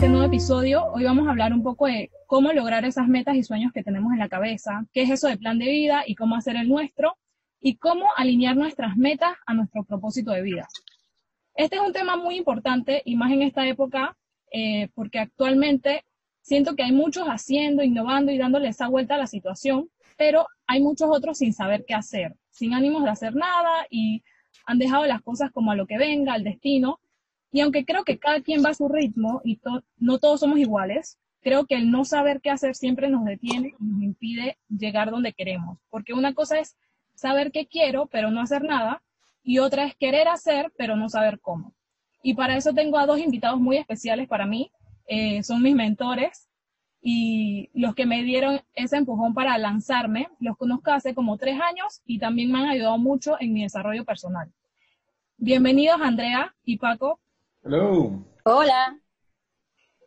este nuevo episodio. Hoy vamos a hablar un poco de cómo lograr esas metas y sueños que tenemos en la cabeza, qué es eso de plan de vida y cómo hacer el nuestro, y cómo alinear nuestras metas a nuestro propósito de vida. Este es un tema muy importante y más en esta época, eh, porque actualmente siento que hay muchos haciendo, innovando y dándole esa vuelta a la situación, pero hay muchos otros sin saber qué hacer, sin ánimos de hacer nada y han dejado las cosas como a lo que venga, al destino. Y aunque creo que cada quien va a su ritmo y no todos somos iguales, creo que el no saber qué hacer siempre nos detiene y nos impide llegar donde queremos. Porque una cosa es saber qué quiero, pero no hacer nada, y otra es querer hacer, pero no saber cómo. Y para eso tengo a dos invitados muy especiales para mí, eh, son mis mentores y los que me dieron ese empujón para lanzarme, los conozco hace como tres años y también me han ayudado mucho en mi desarrollo personal. Bienvenidos Andrea y Paco. Hello. Hola.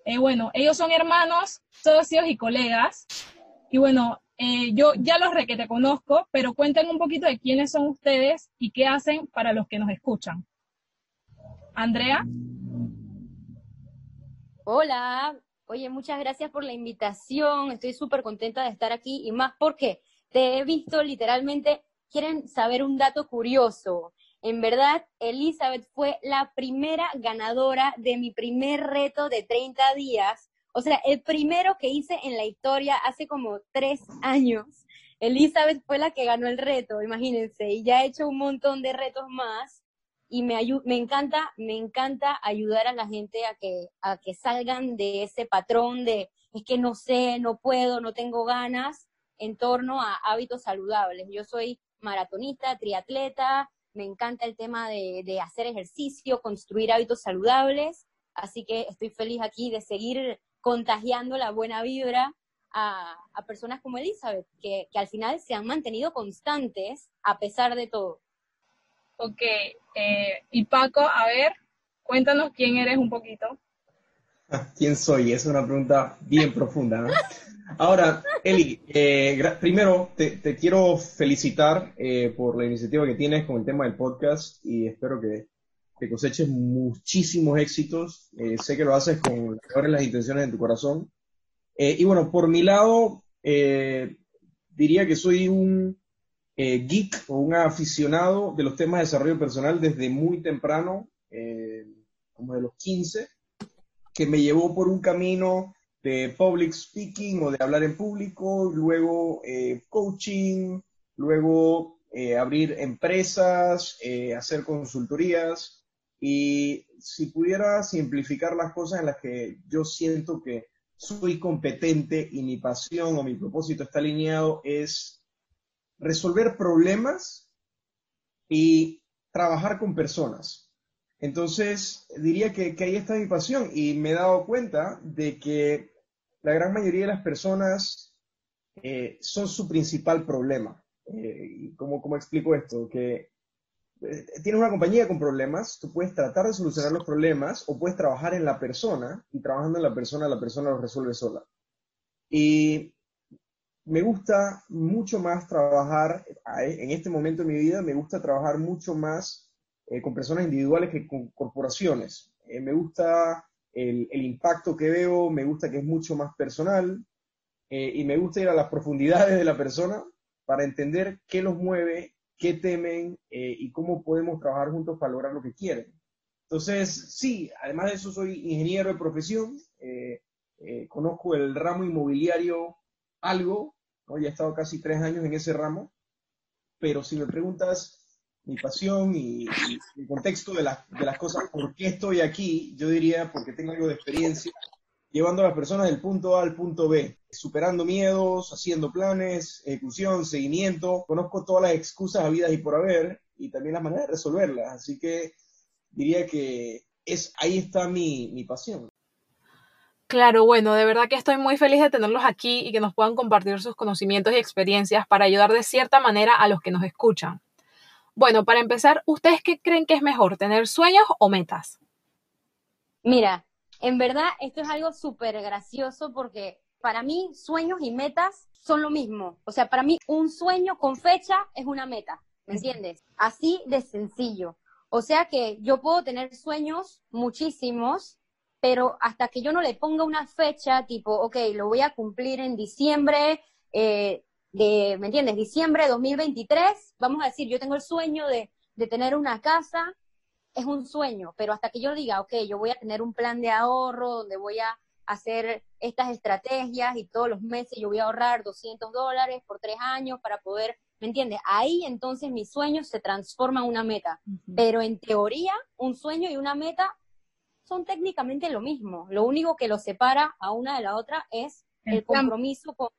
Eh, bueno, ellos son hermanos, socios y colegas. Y bueno, eh, yo ya los re que te conozco, pero cuenten un poquito de quiénes son ustedes y qué hacen para los que nos escuchan. Andrea. Hola, oye, muchas gracias por la invitación. Estoy súper contenta de estar aquí y más porque te he visto literalmente, quieren saber un dato curioso. En verdad, Elizabeth fue la primera ganadora de mi primer reto de 30 días o sea, el primero que hice en la historia hace como tres años. Elizabeth fue la que ganó el reto, imagínense, y ya he hecho un montón de retos más y me, me encanta, me encanta ayudar a la gente a que, a que salgan de ese patrón de es que no sé, no puedo, no tengo ganas en torno a hábitos saludables. Yo soy maratonista, triatleta, me encanta el tema de, de hacer ejercicio, construir hábitos saludables, así que estoy feliz aquí de seguir contagiando la buena vibra a, personas como Elizabeth, que, al final se han mantenido constantes a pesar de todo. Ok, eh, y Paco, a ver, cuéntanos quién eres un poquito. ¿Quién soy? Es una pregunta bien profunda. ¿no? Ahora, Eli, eh, primero te, quiero felicitar eh, por la iniciativa que tienes con el tema del podcast y espero que que coseches muchísimos éxitos. Eh, sé que lo haces con las intenciones en tu corazón. Eh, y bueno, por mi lado, eh, diría que soy un geek o un aficionado de los temas de desarrollo personal desde muy temprano, como de los 15, que me llevó por un camino de public speaking o de hablar en público, luego coaching, luego abrir empresas, hacer consultorías, y si pudiera simplificar las cosas en las que yo siento que soy competente y mi pasión o mi propósito está alineado es resolver problemas y trabajar con personas. Entonces, diría que, ahí está mi pasión y me he dado cuenta de que la gran mayoría de las personas eh, son su principal problema. Eh, ¿cómo, ¿Cómo explico esto? Que eh, tienes una compañía con problemas, tú puedes tratar de solucionar los problemas o puedes trabajar en la persona y trabajando en la persona, la persona lo resuelve sola. Y me gusta mucho más trabajar, en este momento de mi vida, me gusta trabajar mucho más eh, con personas individuales que con corporaciones. Eh, me gusta el, el, impacto que veo, me gusta que es mucho más personal y me gusta ir a las profundidades de la persona para entender qué los mueve qué temen eh, y cómo podemos trabajar juntos para lograr lo que quieren. Entonces, sí, además de eso soy ingeniero de profesión, eh, eh, conozco el ramo inmobiliario algo, ¿no? ya he estado casi tres años en ese ramo, pero si me preguntas mi pasión y, el contexto de, de las cosas, por qué estoy aquí, yo diría porque tengo algo de experiencia llevando a las personas del punto A al punto B, superando miedos, haciendo planes, ejecución, seguimiento. Conozco todas las excusas habidas y por haber y también las maneras de resolverlas. Así que diría que es, ahí está mi, mi pasión. Claro, bueno, de verdad que estoy muy feliz de tenerlos aquí y que nos puedan compartir sus conocimientos y experiencias para ayudar de cierta manera a los que nos escuchan. Bueno, para empezar, ¿ustedes qué creen que es mejor, tener sueños o metas? Mira, en verdad, esto es algo súper gracioso porque para mí sueños y metas son lo mismo. O sea, para mí un sueño con fecha es una meta, ¿me entiendes? Así de sencillo. O sea que yo puedo tener sueños muchísimos pero hasta que yo no le ponga una fecha, tipo, ok, lo voy a cumplir en diciembre eh, de, ¿me entiendes? Diciembre de 2023, vamos a decir, yo tengo el sueño de, de tener una casa, es un sueño, pero hasta que yo diga, ok, yo voy a tener un plan de ahorro donde voy a hacer estas estrategias y todos los meses yo voy a ahorrar 200 dólares por tres años para poder, ¿me entiendes? Ahí entonces mi sueño se transforma en una meta. Pero en teoría, un sueño y una meta son técnicamente lo mismo. Lo único que los separa a una de la otra es el, compromiso con,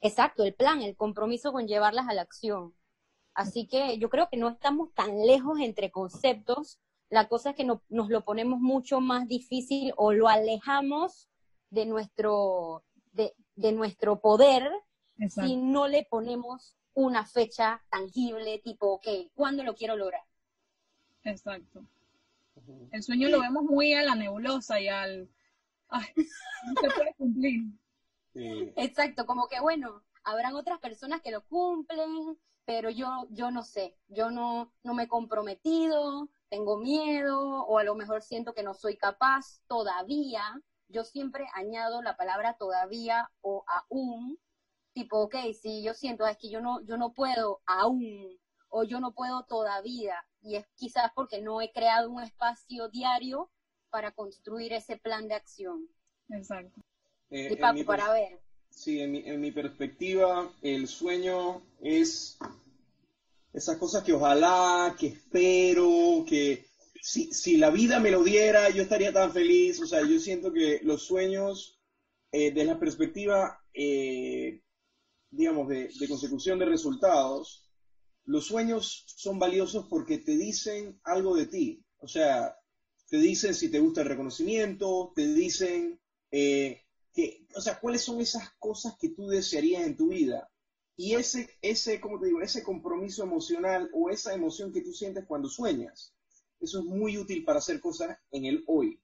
exacto, el plan, el compromiso con llevarlas a la acción. Así que yo creo que no estamos tan lejos entre conceptos. La cosa es que nos lo ponemos mucho más difícil o lo alejamos de nuestro, de, nuestro poder si no le ponemos una fecha tangible, tipo, ok, ¿cuándo lo quiero lograr? Exacto. El sueño lo vemos muy a la nebulosa y al... Ay, no se puede cumplir. Exacto, como que bueno, habrán otras personas que lo cumplen, pero yo, yo no sé, yo no, no me he comprometido, tengo miedo, o a lo mejor siento que no soy capaz todavía. Yo siempre añado la palabra todavía o aún, tipo, ok, si yo siento, es que yo no, yo no puedo aún, o yo no puedo todavía, y es quizás porque no he creado un espacio diario para construir ese plan de acción. Exacto. Eh, y para ver. Sí, en mi, en mi perspectiva, el sueño es esas cosas que ojalá, que espero, que si, si, la vida me lo diera, yo estaría tan feliz. O sea, yo siento que los sueños, eh, desde la perspectiva, eh, digamos, de, de, consecución de resultados, los sueños son valiosos porque te dicen algo de ti. O sea, te dicen si te gusta el reconocimiento, te dicen eh, que, o sea, cuáles son esas cosas que tú desearías en tu vida. Y ese, ese, como te digo, ese compromiso emocional o esa emoción que tú sientes cuando sueñas, eso es muy útil para hacer cosas en el hoy.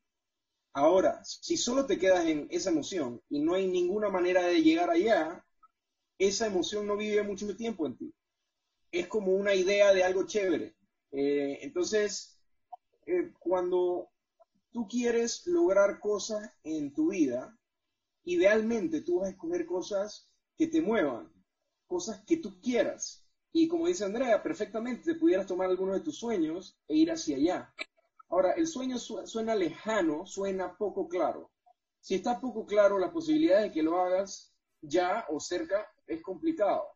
Ahora, si solo te quedas en esa emoción y no hay ninguna manera de llegar allá, esa emoción no vive mucho tiempo en ti es como una idea de algo chévere. Eh, entonces, eh, cuando tú quieres lograr cosas en tu vida, idealmente tú vas a escoger cosas que te muevan, cosas que tú quieras. Y como dice Andrea, perfectamente te pudieras tomar alguno de tus sueños e ir hacia allá. Ahora, el sueño suena lejano, suena poco claro. Si está poco claro, la posibilidad de que lo hagas ya o cerca es complicado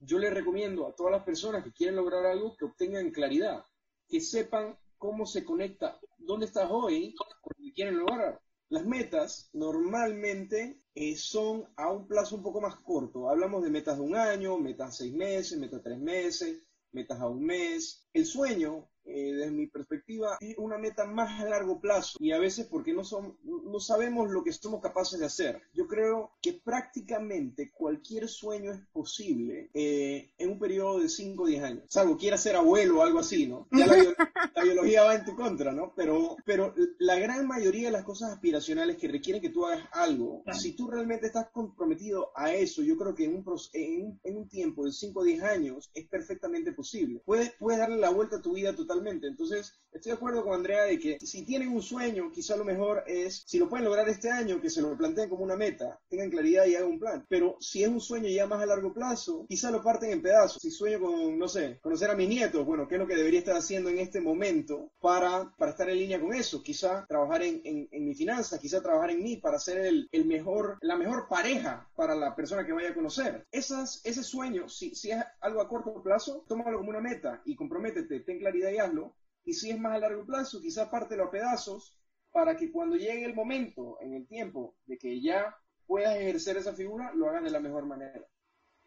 yo le recomiendo a todas las personas que quieren lograr algo que obtengan claridad, que sepan cómo se conecta, dónde estás hoy con lo que quieren lograr. Las metas normalmente eh, son a un plazo un poco más corto. Hablamos de metas de un año, metas seis meses, metas tres meses, metas a un mes. El sueño desde mi perspectiva, es una meta más a largo plazo y a veces porque no, son, no sabemos lo que somos capaces de hacer. Yo creo que prácticamente cualquier sueño es posible eh, en un periodo de 5 o 10 años, salvo quieras ser abuelo o algo así, ¿no? Ya la, biología va en tu contra, ¿no? Pero, pero la gran mayoría de las cosas aspiracionales que requieren que tú hagas algo, si tú realmente estás comprometido a eso, yo creo que en un, en, en un tiempo de 5 o 10 años es perfectamente posible. Puedes, puedes darle la vuelta a tu vida totalmente entonces, estoy de acuerdo con Andrea de que si tienen un sueño, quizá lo mejor es, si lo pueden lograr este año, que se lo planteen como una meta, tengan claridad y hagan un plan. Pero si es un sueño ya más a largo plazo, quizá lo parten en pedazos. Si sueño con, no sé, conocer a mis nietos, bueno, ¿qué es lo que debería estar haciendo en este momento para, para estar en línea con eso? Quizá trabajar en, en, mi finanza, quizá trabajar en mí para ser el, el, mejor, la mejor pareja para la persona que vaya a conocer. Esas, ese sueño, si, si es algo a corto plazo, tómalo como una meta y comprométete, ten claridad y hazlo y si es más a largo plazo, quizás parte los pedazos para que cuando llegue el momento en el tiempo de que ya puedas ejercer esa figura, lo hagas de la mejor manera.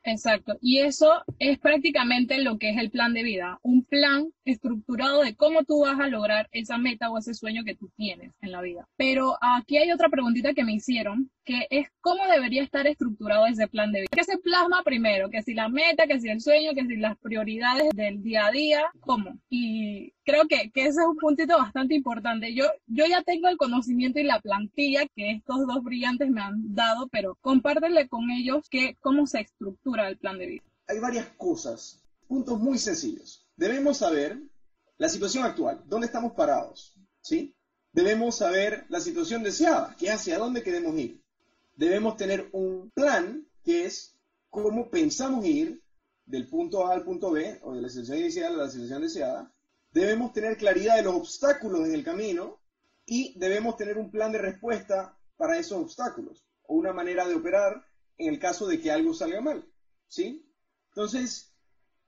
Exacto. Y eso es prácticamente lo que es el plan de vida, un plan estructurado de cómo tú vas a lograr esa meta o ese sueño que tú tienes en la vida. Pero aquí hay otra preguntita que me hicieron, que es cómo debería estar estructurado ese plan de vida. ¿Qué se plasma primero? Que si la meta, que si el sueño, que si las prioridades del día a día, ¿cómo? Y creo que, que, ese es un puntito bastante importante. Yo, yo ya tengo el conocimiento y la plantilla que estos dos brillantes me han dado, pero compártele con ellos que, cómo se estructura el plan de vida. Hay varias cosas, puntos muy sencillos. Debemos saber la situación actual, dónde estamos parados, ¿sí? debemos saber la situación deseada, que hacia dónde queremos ir. Debemos tener un plan que es cómo pensamos ir del punto A al punto B, o de la situación inicial a la situación deseada. Debemos tener claridad de los obstáculos en el camino y debemos tener un plan de respuesta para esos obstáculos o una manera de operar en el caso de que algo salga mal. ¿Sí? Entonces,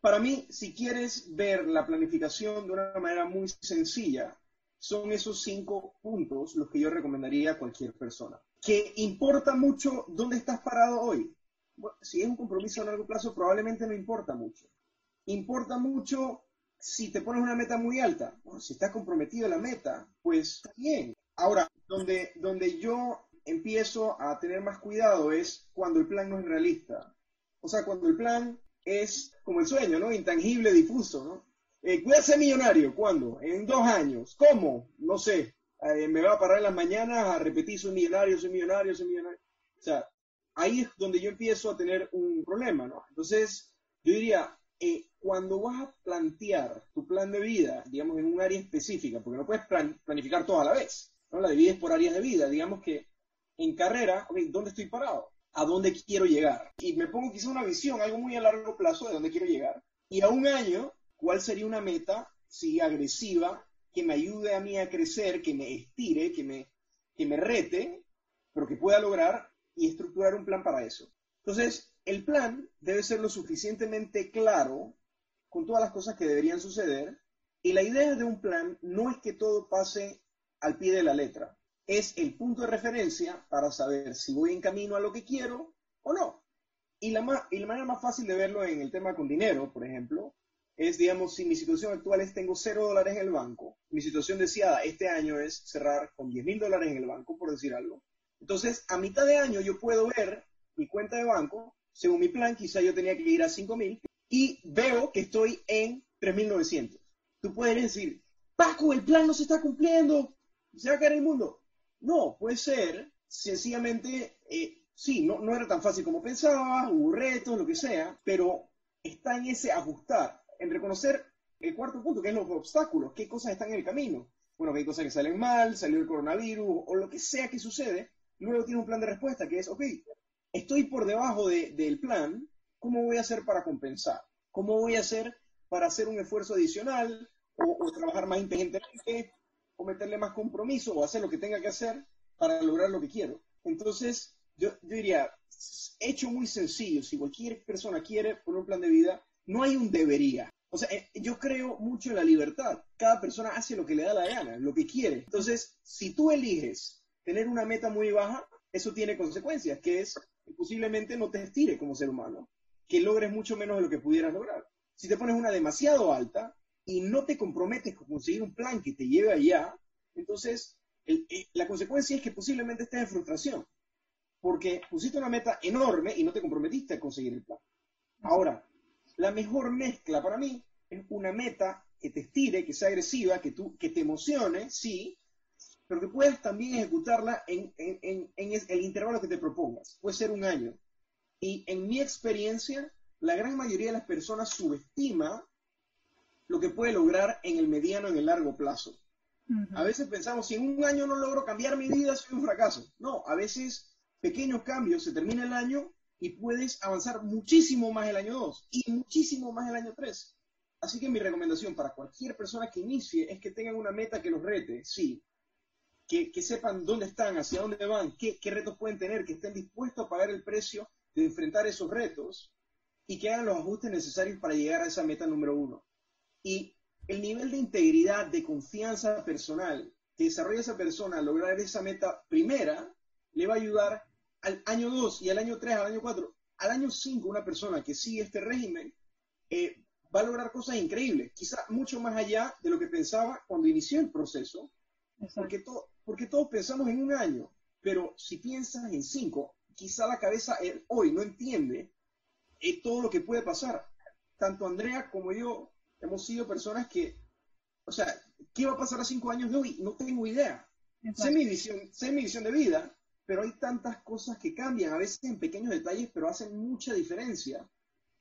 para mí, si quieres ver la planificación de una manera muy sencilla, son esos cinco puntos los que yo recomendaría a cualquier persona. Que importa mucho dónde estás parado hoy. si es un compromiso a largo plazo, probablemente no importa mucho. Importa mucho si te pones una meta muy alta. si estás comprometido a la meta, pues bien. Ahora, donde, donde yo empiezo a tener más cuidado es cuando el plan no es realista. O sea, cuando el plan es como el sueño, ¿no? Intangible, difuso, ¿no? Eh, voy a ser millonario, ¿cuándo? En dos años. ¿Cómo? No sé. Eh, me va a parar en las mañanas a repetir, soy millonario, soy millonario, soy millonario. O sea, ahí es donde yo empiezo a tener un problema, ¿no? Entonces, yo diría, eh, cuando vas a plantear tu plan de vida, digamos, en un área específica, porque no puedes planificar todo a la vez, ¿no? La divides por áreas de vida, digamos que en carrera, ¿dónde estoy parado? ¿A dónde quiero llegar? Y me pongo quizá una visión, algo muy a largo plazo de dónde quiero llegar. Y a un año, ¿cuál sería una meta, sí, agresiva, que me ayude a mí a crecer, que me estire, que me, que me rete, pero que pueda lograr y estructurar un plan para eso? Entonces, el plan debe ser lo suficientemente claro con todas las cosas que deberían suceder. Y la idea de un plan no es que todo pase al pie de la letra es el punto de referencia para saber si voy en camino a lo que quiero o no. Y la, y la manera más fácil de verlo en el tema con dinero, por ejemplo, es, digamos, si mi situación actual es tengo cero dólares en el banco, mi situación deseada este año es cerrar con 10 mil dólares en el banco, por decir algo. Entonces, a mitad de año yo puedo ver mi cuenta de banco, según mi plan, quizá yo tenía que ir a 5 mil, y veo que estoy en 3.900. Tú puedes decir, Paco, el plan no se está cumpliendo, se va a caer el mundo. No, puede ser sencillamente, eh, sí, no, no era tan fácil como pensaba, hubo retos, lo que sea, pero está en ese ajustar, en reconocer el cuarto punto, que es los obstáculos, qué cosas están en el camino. Bueno, que hay cosas que salen mal, salió el coronavirus o lo que sea que sucede, luego tiene un plan de respuesta que es, ok, estoy por debajo del plan, ¿cómo voy a hacer para compensar? ¿Cómo voy a hacer para hacer un esfuerzo adicional o, o trabajar más inteligentemente o meterle más compromiso o hacer lo que tenga que hacer para lograr lo que quiero. Entonces, yo, diría, hecho muy sencillo, si cualquier persona quiere poner un plan de vida, no hay un debería. O sea, eh, yo creo mucho en la libertad. Cada persona hace lo que le da la gana, lo que quiere. Entonces, si tú eliges tener una meta muy baja, eso tiene consecuencias, que es que posiblemente no te estire como ser humano, que logres mucho menos de lo que pudieras lograr. Si te pones una demasiado alta, y no te comprometes con conseguir un plan que te lleve allá, entonces eh, la consecuencia es que posiblemente estés en frustración, porque pusiste una meta enorme y no te comprometiste a conseguir el plan. Ahora, la mejor mezcla para mí es una meta que te estire, que sea agresiva, que, tú, que te emocione, sí, pero que puedas también ejecutarla en, en el intervalo que te propongas. Puede ser un año. Y en mi experiencia, la gran mayoría de las personas subestima lo que puede lograr en el mediano, en el largo plazo. A veces pensamos, si en un año no logro cambiar mi vida, soy un fracaso. No, a veces pequeños cambios, se termina el año y puedes avanzar muchísimo más el año 2 y muchísimo más el año 3. Así que mi recomendación para cualquier persona que inicie es que tengan una meta que los rete, sí, que, sepan dónde están, hacia dónde van, qué, qué retos pueden tener, que estén dispuestos a pagar el precio de enfrentar esos retos y que hagan los ajustes necesarios para llegar a esa meta número uno. Y el nivel de integridad, de confianza personal que desarrolla esa persona a lograr esa meta primera, le va a ayudar al año 2 y al año 3, al año 4, al año 5, una persona que sigue este régimen eh, va a lograr cosas increíbles, quizá mucho más allá de lo que pensaba cuando inició el proceso, porque, porque todos pensamos en un año, pero si piensas en cinco, quizá la cabeza eh, hoy no entiende eh, todo lo que puede pasar. Tanto Andrea como yo hemos sido personas que, o sea, ¿qué va a pasar a cinco años de hoy? No tengo idea. Sé mi, visión, sé mi visión de vida, pero hay tantas cosas que cambian, a veces en pequeños detalles, pero hacen mucha diferencia.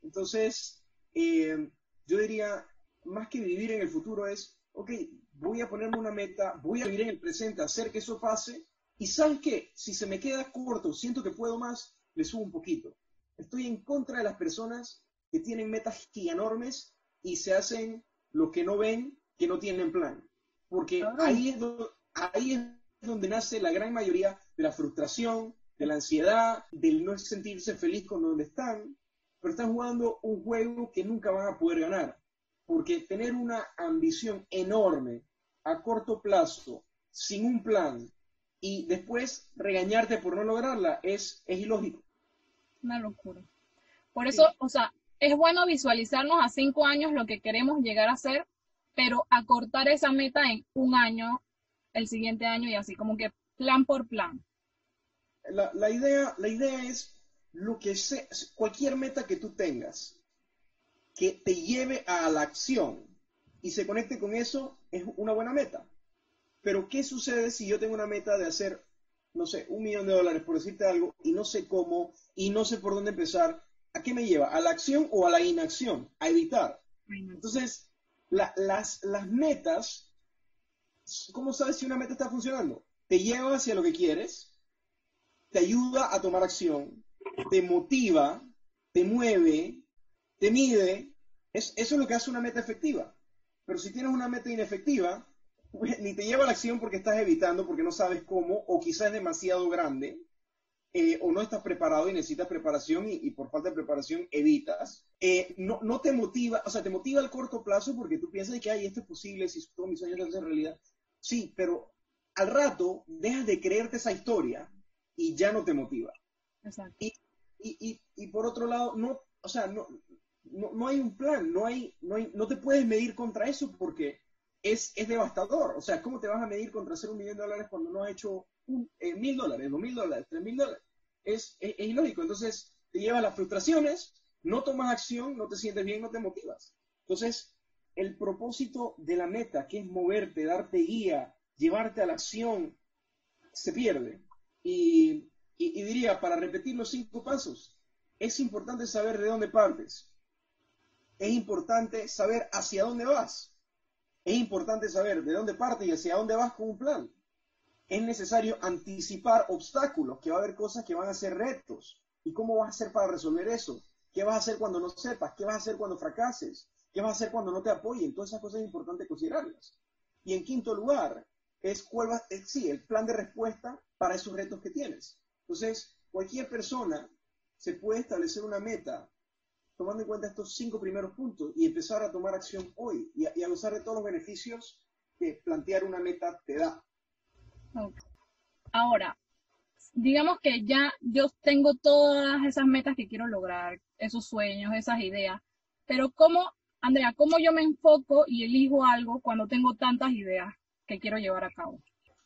Entonces, eh, yo diría, más que vivir en el futuro es ok, voy a ponerme una meta, voy a vivir en el presente, hacer que eso pase, y ¿sabes qué? Si se me queda corto, siento que puedo más, le subo un poquito. Estoy en contra de las personas que tienen metas enormes y se hacen lo que no ven, que no tienen plan. Porque ahí, es ahí es donde nace la gran mayoría de la frustración, de la ansiedad, del no sentirse feliz con donde están, pero están jugando un juego que nunca van a poder ganar. Porque tener una ambición enorme a corto plazo, sin un plan, y después regañarte por no lograrla, es, es ilógico. Una locura. Por eso, o sea, es bueno visualizarnos a cinco años lo que queremos llegar a ser, pero acortar esa meta en un año, el siguiente año y así, como que plan por plan. La, idea, la idea es lo que sea, cualquier meta que tú tengas que te lleve a la acción y se conecte con eso, es una buena meta. Pero, ¿qué sucede si yo tengo una meta de hacer, no sé, un millón de dólares, por decirte algo, y no sé cómo, y no sé por dónde empezar? ¿A qué me lleva? ¿A la acción o a la inacción? A evitar. Entonces, las, las metas, ¿cómo sabes si una meta está funcionando? Te lleva hacia lo que quieres, te ayuda a tomar acción, te motiva, te mueve, te mide. eso es lo que hace una meta efectiva. Pero si tienes una meta inefectiva, pues, ni te lleva a la acción porque estás evitando, porque no sabes cómo, o quizás es demasiado grande, eh, o no estás preparado y necesitas preparación y, por falta de preparación evitas, eh, no, no, te motiva, o sea, te motiva al corto plazo porque tú piensas que, ay, esto es posible, si todos mis sueños se hacen realidad. Sí, pero al rato dejas de creerte esa historia y ya no te motiva. Exacto. Y, y, y, por otro lado, no, o sea, no, no, no hay un plan, no, hay, no, hay, no te puedes medir contra eso porque es, es devastador. O sea, ¿cómo te vas a medir contra hacer un millón de dólares cuando no has hecho eh, mil dólares, dos mil dólares, tres mil dólares. Es, es, ilógico. Entonces, te lleva a las frustraciones, no tomas acción, no te sientes bien, no te motivas. Entonces, el propósito de la meta, que es moverte, darte guía, llevarte a la acción, se pierde. Y, diría, para repetir los cinco pasos, es importante saber de dónde partes. Es importante saber hacia dónde vas. Es importante saber de dónde partes y hacia dónde vas con un plan es necesario anticipar obstáculos, que va a haber cosas que van a ser retos. ¿Y cómo vas a hacer para resolver eso? ¿Qué vas a hacer cuando no sepas? ¿Qué vas a hacer cuando fracases? ¿Qué vas a hacer cuando no te apoyen? Todas esas cosas es importante considerarlas. Y en quinto lugar, es cuál va, es, sí, el plan de respuesta para esos retos que tienes. Entonces, cualquier persona se puede establecer una meta tomando en cuenta estos cinco primeros puntos y empezar a tomar acción hoy y a, y a gozar de todos los beneficios que plantear una meta te da. Ahora, digamos que ya yo tengo todas esas metas que quiero lograr, esos sueños, esas ideas, pero ¿cómo, Andrea, cómo yo me enfoco y elijo algo cuando tengo tantas ideas quiero llevar a cabo?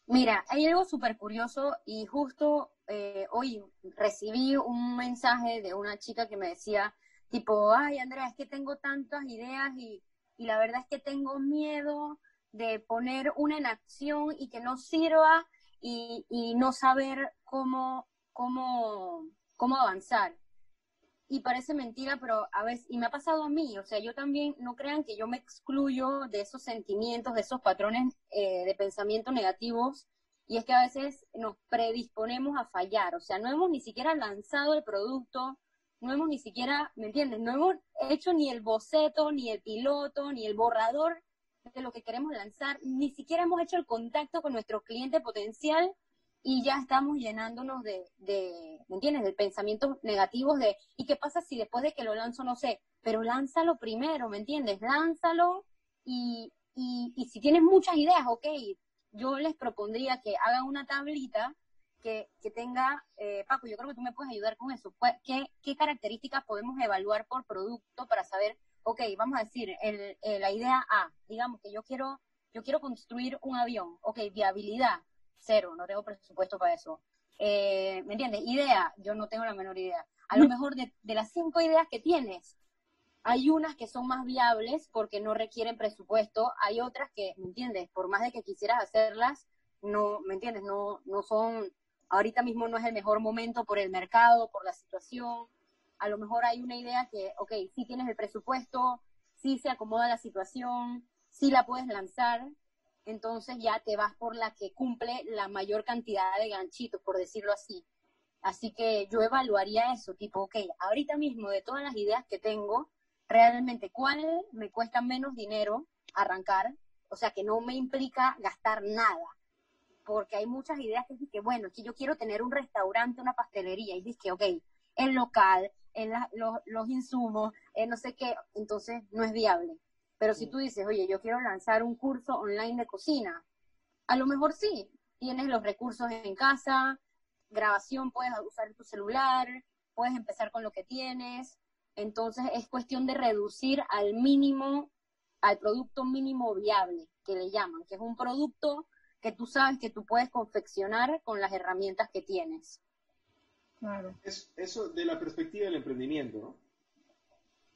Mira, hay algo súper curioso y justo eh, hoy recibí un mensaje de una chica que me decía, tipo, ay, Andrea, es que tengo tantas ideas y, y la verdad es que tengo miedo de poner una en acción y que no sirva y, no saber cómo, cómo, cómo avanzar. Y parece mentira, pero a veces, y me ha pasado a mí, o sea, yo también, no crean que yo me excluyo de esos sentimientos, de esos patrones eh, de pensamiento negativos, y es que a veces nos predisponemos a fallar, o sea, no hemos ni siquiera lanzado el producto, no hemos ni siquiera, ¿me entiendes? No hemos hecho ni el boceto, ni el piloto, ni el borrador de lo que queremos lanzar, ni siquiera hemos hecho el contacto con nuestro cliente potencial y ya estamos llenándonos de, de, ¿me entiendes?, de pensamientos negativos de, ¿y qué pasa si después de que lo lanzo, no sé, pero lánzalo primero, ¿me entiendes? Lánzalo y, y, si tienes muchas ideas, ok, yo les propondría que hagan una tablita que, que tenga, eh, Paco, yo creo que tú me puedes ayudar con eso, ¿Qué, ¿qué características podemos evaluar por producto para saber ok, vamos a decir, el, la idea A, digamos que yo quiero, yo quiero construir un avión, ok, viabilidad, cero, no tengo presupuesto para eso. Eh, ¿Me entiendes? Idea, yo no tengo la menor idea. A lo mejor de, de las cinco ideas que tienes, hay unas que son más viables porque no requieren presupuesto, hay otras que, ¿me entiendes? Por más de que quisieras hacerlas, no, ¿me entiendes? No, no son, ahorita mismo no es el mejor momento por el mercado, por la situación, a lo mejor hay una idea que, ok, sí tienes el presupuesto, sí se acomoda la situación, sí la puedes lanzar, entonces ya te vas por la que cumple la mayor cantidad de ganchitos, por decirlo así. Así que yo evaluaría eso, tipo, ok, ahorita mismo de todas las ideas que tengo, realmente cuál me cuesta menos dinero arrancar, o sea, que no me implica gastar nada. Porque hay muchas ideas que dicen que, bueno, que yo quiero tener un restaurante, una pastelería, y dices que, ok, el local, en los, los, insumos, no sé qué, entonces no es viable. Pero si tú dices, oye, yo quiero lanzar un curso online de cocina, a lo mejor sí, tienes los recursos en casa, grabación, puedes usar tu celular, puedes empezar con lo que tienes. Entonces es cuestión de reducir al mínimo, al producto mínimo viable, que le llaman, que es un producto que tú sabes que tú puedes confeccionar con las herramientas que tienes. Claro. Es eso de la perspectiva del emprendimiento, ¿no?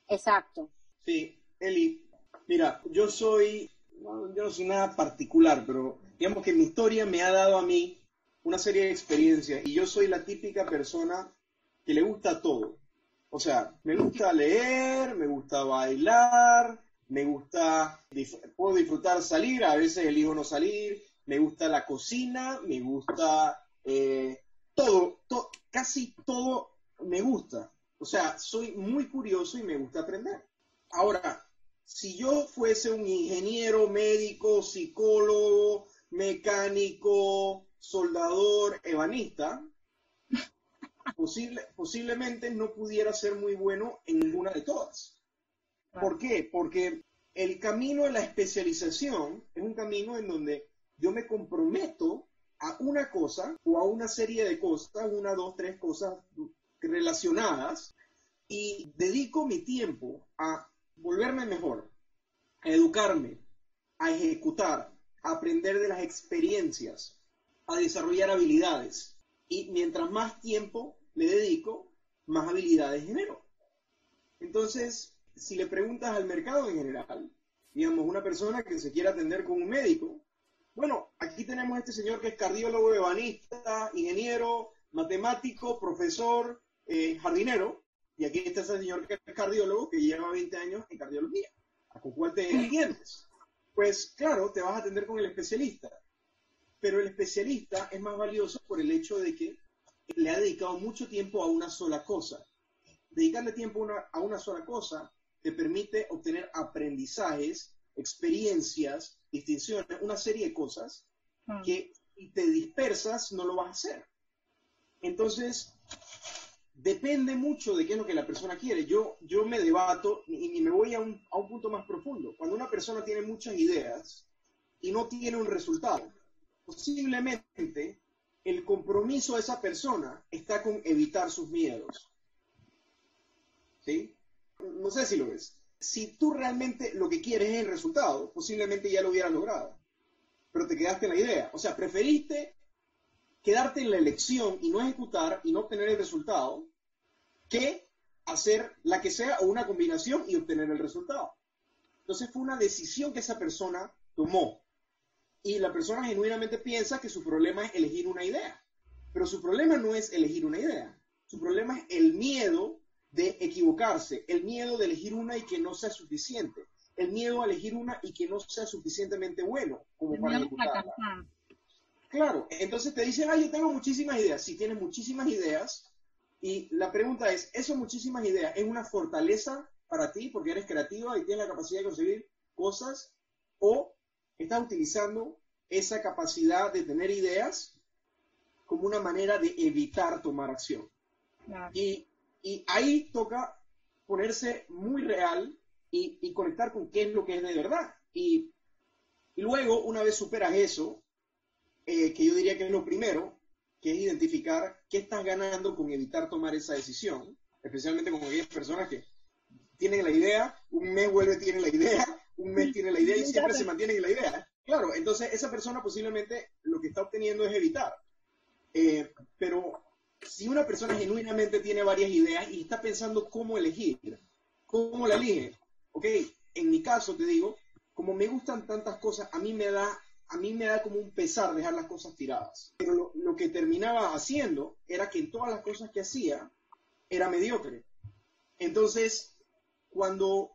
Exacto. Sí, Eli, mira, yo soy, yo no soy nada particular, pero digamos que mi historia me ha dado a mí una serie de experiencias y yo soy la típica persona que le gusta todo. O sea, me gusta leer, me gusta bailar, me gusta, puedo disfrutar salir, a veces elijo no salir, me gusta la cocina, me gusta eh, todo, casi todo me gusta. O sea, soy muy curioso y me gusta aprender. Ahora, si yo fuese un ingeniero, médico, psicólogo, mecánico, soldador, ebanista, posible, posiblemente no pudiera ser muy bueno en ninguna de todas. ¿Por qué? Porque el camino de la especialización es un camino en donde yo me comprometo a una cosa o a una serie de cosas, una, dos, tres cosas relacionadas, y dedico mi tiempo a volverme mejor, a educarme, a ejecutar, a aprender de las experiencias, a desarrollar habilidades. Y mientras más tiempo le dedico, más habilidades genero. Entonces, si le preguntas al mercado en general, digamos, una persona que se quiere atender con un médico, bueno, aquí tenemos a este señor que es cardiólogo, ebanista, ingeniero, matemático, profesor, eh, jardinero, y aquí está ese señor que es cardiólogo, que lleva 20 años en cardiología. ¿A cuál te entiendes? Pues claro, te vas a atender con el especialista, pero el especialista es más valioso por el hecho de que le ha dedicado mucho tiempo a una sola cosa. Dedicarle tiempo a una sola cosa te permite obtener aprendizajes, experiencias, distinciones, una serie de cosas ah. que si te dispersas no lo vas a hacer. Entonces, depende mucho de qué es lo que la persona quiere. Yo, yo me debato y, me voy a un, a un punto más profundo. Cuando una persona tiene muchas ideas y no tiene un resultado, posiblemente el compromiso de esa persona está con evitar sus miedos. ¿Sí? No sé si lo ves si tú realmente lo que quieres es el resultado, posiblemente ya lo hubieras logrado, pero te quedaste en la idea. O sea, preferiste quedarte en la elección y no ejecutar y no obtener el resultado, que hacer la que sea o una combinación y obtener el resultado. Entonces fue una decisión que esa persona tomó. Y la persona genuinamente piensa que su problema es elegir una idea. Pero su problema no es elegir una idea. Su problema es el miedo de equivocarse, el miedo de elegir una y que no sea suficiente, el miedo a elegir una y que no sea suficientemente bueno como para ejecutarla. Claro, entonces te dicen, ah, yo tengo muchísimas ideas. Si tienes muchísimas ideas, y la pregunta es, ¿eso muchísimas ideas es una fortaleza para ti porque eres creativa y tienes la capacidad de conseguir cosas? ¿O estás utilizando esa capacidad de tener ideas como una manera de evitar tomar acción? Y y ahí toca ponerse muy real y, conectar con qué es lo que es de verdad. Y, luego, una vez superas eso, eh, que yo diría que es lo primero, que es identificar qué estás ganando con evitar tomar esa decisión, especialmente con aquellas personas que tienen la idea, un mes vuelve, tiene la idea, un mes tiene la idea y siempre se mantienen en la idea. Claro, entonces esa persona posiblemente lo que está obteniendo es evitar. Eh, pero si una persona genuinamente tiene varias ideas y está pensando cómo elegir, cómo la elige, ok, en mi caso te digo, como me gustan tantas cosas, a mí me da, a mí me da como un pesar dejar las cosas tiradas. Pero lo, que terminaba haciendo era que en todas las cosas que hacía era mediocre. Entonces, cuando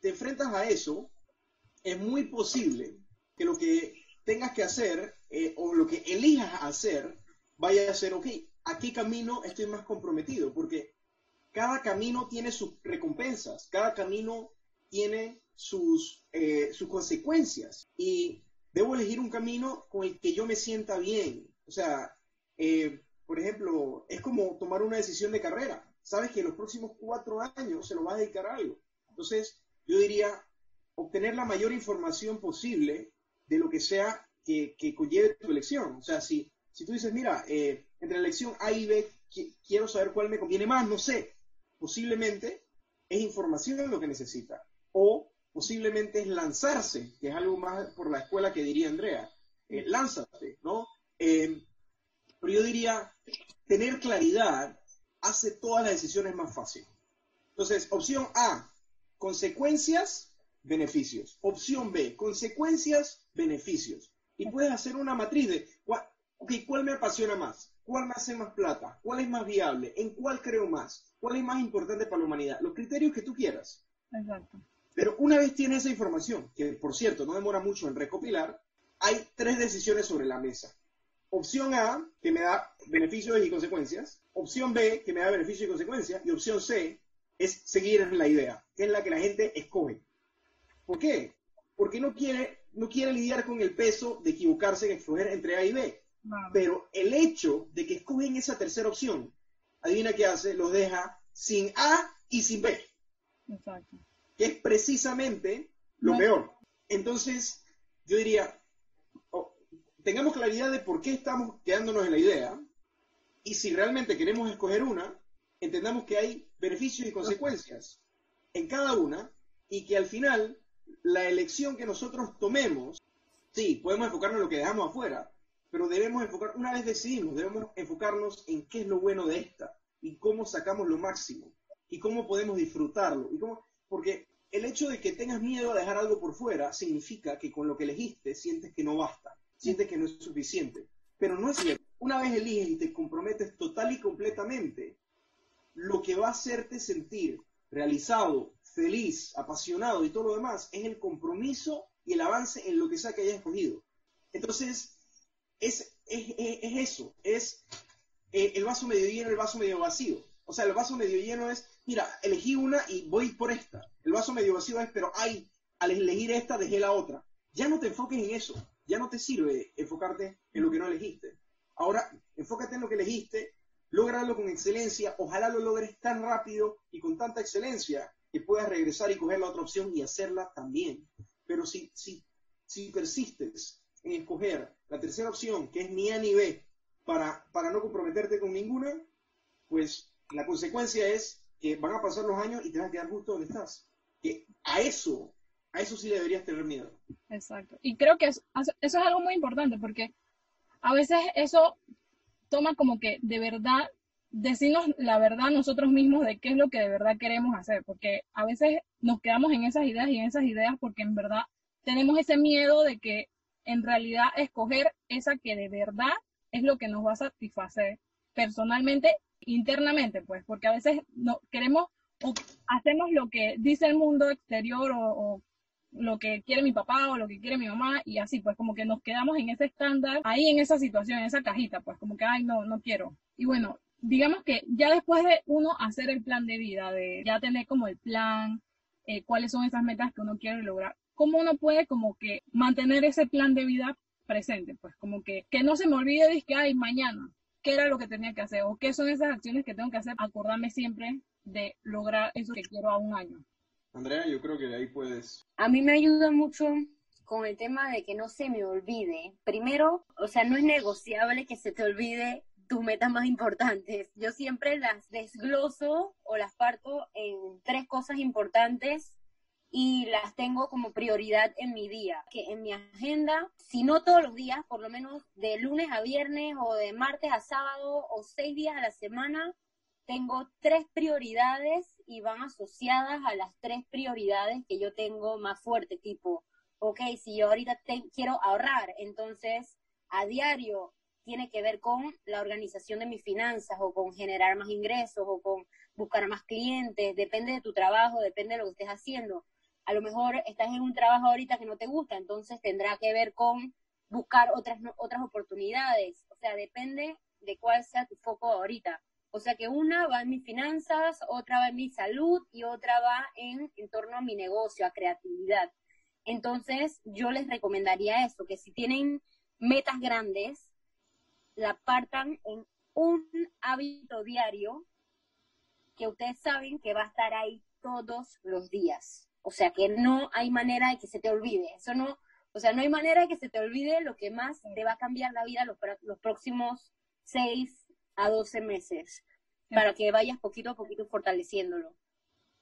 te enfrentas a eso, es muy posible que lo que tengas que hacer eh, o lo que elijas hacer vaya a ser, ok, ¿a qué camino estoy más comprometido? Porque cada camino tiene sus recompensas, cada camino tiene sus, eh, sus consecuencias y debo elegir un camino con el que yo me sienta bien. O sea, eh, por ejemplo, es como tomar una decisión de carrera. Sabes que los próximos cuatro años se lo vas a dedicar a algo. Entonces, yo diría, obtener la mayor información posible de lo que sea que, que conlleve tu elección. O sea, si, si tú dices, mira, eh, entre la elección A y B, quiero saber cuál me conviene más, no sé, posiblemente es información lo que necesita. O posiblemente es lanzarse, que es algo más por la escuela que diría Andrea. Eh, lánzate, ¿no? Eh, pero yo diría, tener claridad hace todas las decisiones más fáciles. Entonces, opción A, consecuencias, beneficios. Opción B, consecuencias, beneficios. Y puedes hacer una matriz de, ¿cuál me apasiona más? ¿Cuál me hace más plata? ¿Cuál es más viable? ¿En cuál creo más? ¿Cuál es más importante para la humanidad? Los criterios que tú quieras. Exacto. Pero una vez tienes esa información, que por cierto no demora mucho en recopilar, hay tres decisiones sobre la mesa. Opción A, que me da beneficios y consecuencias. Opción B, que me da beneficios y consecuencias. Y opción C, es seguir en la idea, que es la que la gente escoge. ¿Por qué? Porque no quiere, no quiere lidiar con el peso de equivocarse en escoger entre A y B. Pero el hecho de que escogen esa tercera opción, adivina qué hace, los deja sin A y sin B. Exacto. Que es precisamente lo peor. Entonces, yo diría, oh, tengamos claridad de por qué estamos quedándonos en la idea y si realmente queremos escoger una, entendamos que hay beneficios y consecuencias en cada una y que al final la elección que nosotros tomemos, sí, podemos enfocarnos en lo que dejamos afuera, pero debemos enfocar, una vez decidimos, debemos enfocarnos en qué es lo bueno de esta y cómo sacamos lo máximo y cómo podemos disfrutarlo. Y cómo, porque el hecho de que tengas miedo a dejar algo por fuera significa que con lo que elegiste sientes que no basta, sientes que no es suficiente. Pero no es cierto. Una vez eliges y te comprometes total y completamente, lo que va a hacerte sentir realizado, feliz, apasionado y todo lo demás es el compromiso y el avance en lo que sea que hayas escogido. Entonces, es, eso, es eh, el vaso medio lleno, el vaso medio vacío. O sea, el vaso medio lleno es, mira, elegí una y voy por esta. El vaso medio vacío es, pero ay, al elegir esta dejé la otra. Ya no te enfoques en eso, ya no te sirve enfocarte en lo que no elegiste. Ahora, enfócate en lo que elegiste, lograrlo con excelencia, ojalá lo logres tan rápido y con tanta excelencia que puedas regresar y coger la otra opción y hacerla también. Pero si, si, si persistes en escoger la tercera opción, que es ni A ni B, para, para no comprometerte con ninguna, pues la consecuencia es que van a pasar los años y te vas a quedar justo donde estás. Que a eso, a eso sí deberías tener miedo. Exacto. Y creo que eso, eso es algo muy importante porque a veces eso toma como que de verdad decirnos la verdad nosotros mismos de qué es lo que de verdad queremos hacer, porque a veces nos quedamos en esas ideas y en esas ideas porque en verdad tenemos ese miedo de que en realidad escoger esa que de verdad es lo que nos va a satisfacer personalmente, internamente, pues, porque a veces no queremos o hacemos lo que dice el mundo exterior o, lo que quiere mi papá o lo que quiere mi mamá y así, pues como que nos quedamos en ese estándar, ahí en esa situación, en esa cajita, pues como que, ay, no, no quiero. Y bueno, digamos que ya después de uno hacer el plan de vida, de ya tener como el plan, eh, cuáles son esas metas que uno quiere lograr, cómo uno puede como que mantener ese plan de vida presente, pues como que, que no se me olvide de que, hay mañana, qué era lo que tenía que hacer o qué son esas acciones que tengo que hacer, acordarme siempre de lograr eso que quiero a un año. Andrea, yo creo que ahí puedes. A mí me ayuda mucho con el tema de que no se me olvide. Primero, o sea, no es negociable que se te olvide tus metas más importantes. Yo siempre las desgloso o las parto en tres cosas importantes y las tengo como prioridad en mi día, que en mi agenda, si no todos los días, por lo menos de lunes a viernes o de martes a sábado o seis días a la semana, tengo tres prioridades y van asociadas a las tres prioridades que yo tengo más fuerte, tipo, ok, si yo ahorita quiero ahorrar, entonces a diario tiene que ver con la organización de mis finanzas o con generar más ingresos o con buscar más clientes, depende de tu trabajo, depende de lo que estés haciendo a lo mejor estás en un trabajo ahorita que no te gusta, entonces tendrá que ver con buscar otras, otras oportunidades. O sea, depende de cuál sea tu foco ahorita. O sea que una va en mis finanzas, otra va en mi salud y otra va en, en torno a mi negocio, a creatividad. Entonces, yo les recomendaría eso, que si tienen metas grandes, la partan en un hábito diario que ustedes saben que va a estar ahí todos los días. O sea que no hay manera de que se te olvide. Eso no, o sea, no hay manera de que se te olvide lo que más te va a cambiar la vida los, los próximos seis a doce meses, para que vayas poquito a poquito fortaleciéndolo.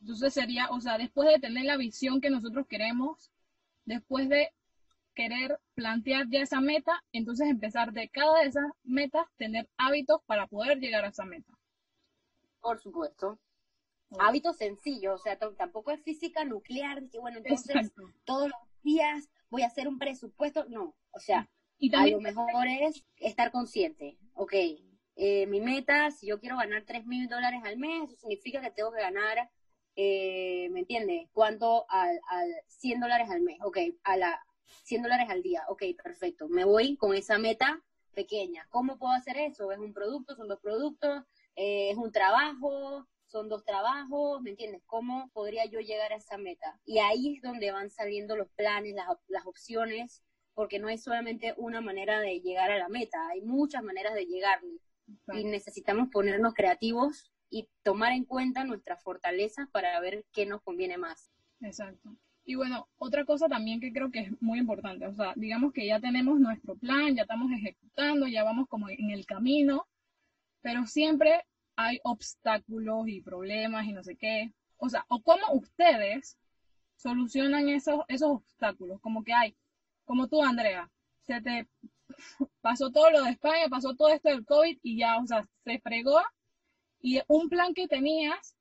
Entonces sería, o sea, después de tener la visión que nosotros queremos, después de querer plantear ya esa meta, entonces empezar de cada de esas metas, tener hábitos para poder llegar a esa meta. Por supuesto. Hábitos sencillos, o sea, tampoco es física nuclear, que bueno, entonces todos los días voy a hacer un presupuesto, no, o sea, y a lo mejor es estar consciente, ok, eh, mi meta, si yo quiero ganar 3 mil dólares al mes, eso significa que tengo que ganar, eh, ¿me entiendes? ¿Cuánto al, al 100 dólares al mes? Ok, a la 100 dólares al día, ok, perfecto, me voy con esa meta pequeña. ¿Cómo puedo hacer eso? ¿Es un producto? ¿Son dos productos? Eh, es un trabajo, son dos trabajos, ¿me entiendes? ¿Cómo podría yo llegar a esa meta? Y ahí es donde van saliendo los planes, las, las opciones, porque no es solamente una manera de llegar a la meta, hay muchas maneras de llegar y necesitamos ponernos creativos y tomar en cuenta nuestras fortalezas para ver qué nos conviene más. Exacto. Y bueno, otra cosa también que creo que es muy importante, o sea, digamos que ya tenemos nuestro plan, ya estamos ejecutando, ya vamos como en el camino, pero siempre hay obstáculos y problemas y no sé qué. O sea, o cómo ustedes solucionan esos, esos obstáculos, como que hay, como tú, Andrea, se te pasó todo lo de España, pasó todo esto del COVID y ya, o sea, se fregó y un plan que tenías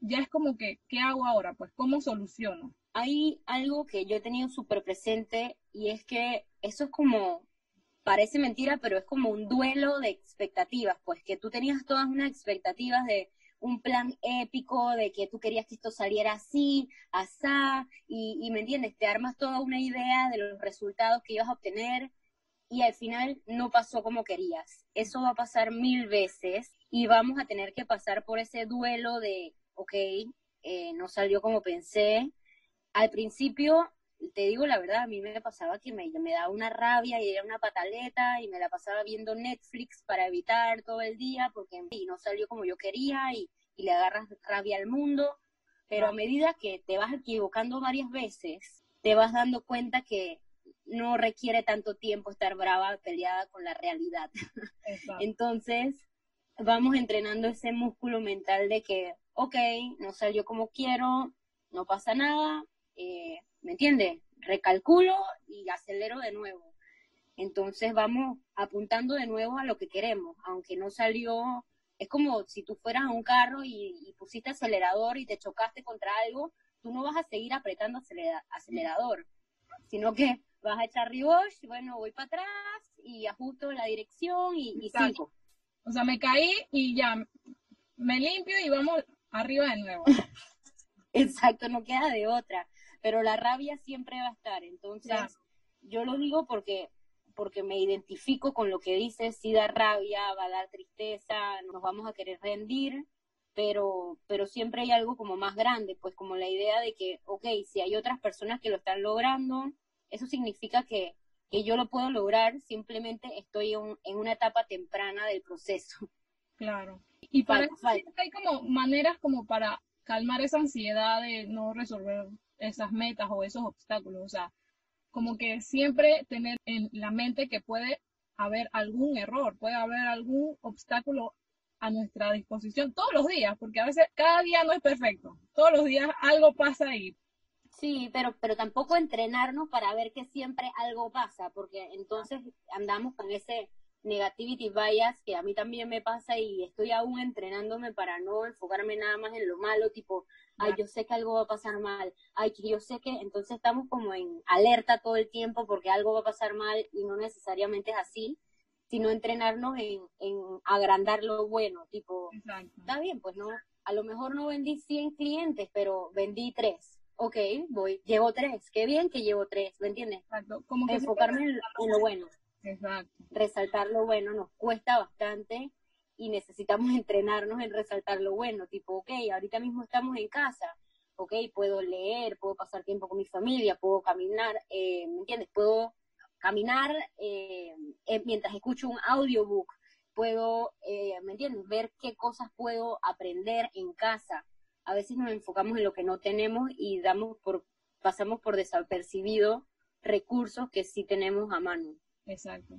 ya es como que, ¿qué hago ahora? Pues, ¿cómo soluciono? Hay algo que yo he tenido súper presente y es que eso es como parece mentira, pero es como un duelo de expectativas, pues que tú tenías todas unas expectativas de un plan épico, de que tú querías que esto saliera así, asá, y, me entiendes, te armas toda una idea de los resultados que ibas a obtener y al final no pasó como querías. Eso va a pasar mil veces y vamos a tener que pasar por ese duelo de, ok, eh, no salió como pensé. Al principio te digo la verdad, a mí me pasaba que me, me daba una rabia y era una pataleta y me la pasaba viendo Netflix para evitar todo el día porque no salió como yo quería y, y le agarras rabia al mundo. Pero a medida que te vas equivocando varias veces, te vas dando cuenta que no requiere tanto tiempo estar brava, peleada con la realidad. Entonces, vamos entrenando ese músculo mental de que, ok, no salió como quiero, no pasa nada, eh, ¿me entiendes? Recalculo y acelero de nuevo. Entonces vamos apuntando de nuevo a lo que queremos, aunque no salió, es como si tú fueras a un carro y, pusiste acelerador y te chocaste contra algo, tú no vas a seguir apretando acelerador, sino que vas a echar y bueno, voy para atrás y ajusto la dirección y, y sigo. O sea, me caí y ya me limpio y vamos arriba de nuevo. Exacto, no queda de otra pero la rabia siempre va a estar. Entonces, yo lo digo porque porque me identifico con lo que dices, si da rabia, va a dar tristeza, nos vamos a querer rendir, pero, pero siempre hay algo como más grande, pues como la idea de que, ok, si hay otras personas que lo están logrando, eso significa que, que yo lo puedo lograr, simplemente estoy en, una etapa temprana del proceso. Claro. Y para eso hay como maneras como para calmar esa ansiedad de no resolver esas metas o esos obstáculos. O sea, como que siempre tener en la mente que puede haber algún error, puede haber algún obstáculo a nuestra disposición todos los días, porque a veces cada día no es perfecto, todos los días algo pasa ahí. Sí, pero, pero tampoco entrenarnos para ver que siempre algo pasa, porque entonces andamos con ese negativity bias que a mí también me pasa y estoy aún entrenándome para no enfocarme nada más en lo malo, tipo, ay, yo sé que algo va a pasar mal, ay, que yo sé que, entonces estamos como en alerta todo el tiempo porque algo va a pasar mal y no necesariamente es así, sino entrenarnos en, en agrandar lo bueno, tipo, está bien, pues no, a lo mejor no vendí 100 clientes, pero vendí 3, ok, voy, llevo tres, qué bien que llevo tres, ¿me entiendes? Exacto. Como que Enfocarme en, en lo bueno, Exacto. resaltar lo bueno nos cuesta bastante y necesitamos entrenarnos en resaltar lo bueno, tipo, ok, ahorita mismo estamos en casa, ok, puedo leer, puedo pasar tiempo con mi familia, puedo caminar, eh, ¿me entiendes? Puedo caminar eh, eh, mientras escucho un audiobook, puedo, eh, ¿me entiendes? Ver qué cosas puedo aprender en casa. A veces nos enfocamos en lo que no tenemos y damos por, pasamos por desapercibido recursos que sí tenemos a mano. Exacto.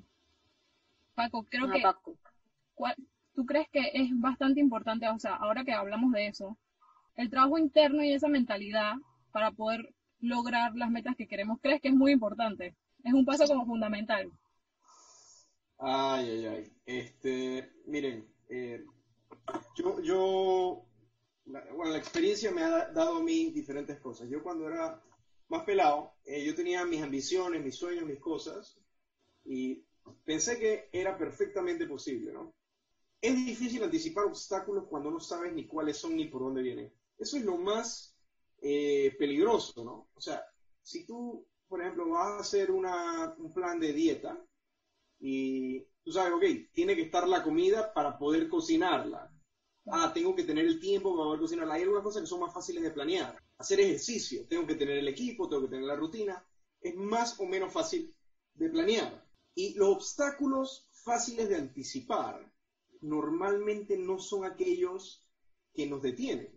Paco, creo Ajá, que Paco. ¿cuál- ¿tú crees que es bastante importante, o sea, ahora que hablamos de eso, el trabajo interno y esa mentalidad para poder lograr las metas que queremos, crees que es muy importante? Es un paso como fundamental. Ay, ay, ay. Este, miren, eh, yo, yo, bueno, la experiencia me ha da- dado a mí diferentes cosas. Yo cuando era más pelado, eh, yo tenía mis ambiciones, mis sueños, mis cosas, y pensé que era perfectamente posible, ¿no? Es difícil anticipar obstáculos cuando no sabes ni cuáles son ni por dónde vienen. Eso es lo más eh, peligroso, ¿no? O sea, si tú, por ejemplo, vas a hacer un plan de dieta, y tú sabes, ok, tiene que estar la comida para poder cocinarla. Ah, tengo que tener el tiempo para poder cocinarla. Hay algunas cosas que son más fáciles de planear. Hacer ejercicio, tengo que tener el equipo, tengo que tener la rutina. Es más o menos fácil de planear. Y los obstáculos fáciles de anticipar normalmente no son aquellos que nos detienen.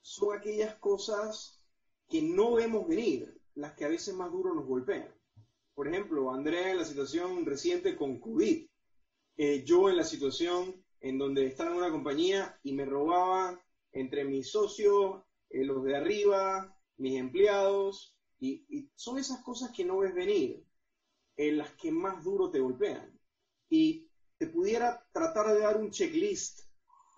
Son aquellas cosas que no vemos venir, las que a veces más duro nos golpean. Por ejemplo, Andrea en la situación reciente con COVID. Eh, yo en la situación en donde estaba en una compañía y me robaban entre mis socios, eh, los de arriba, mis empleados, y, y son esas cosas que no ves venir, en las que más duro te golpean. Y te pudiera tratar de dar un checklist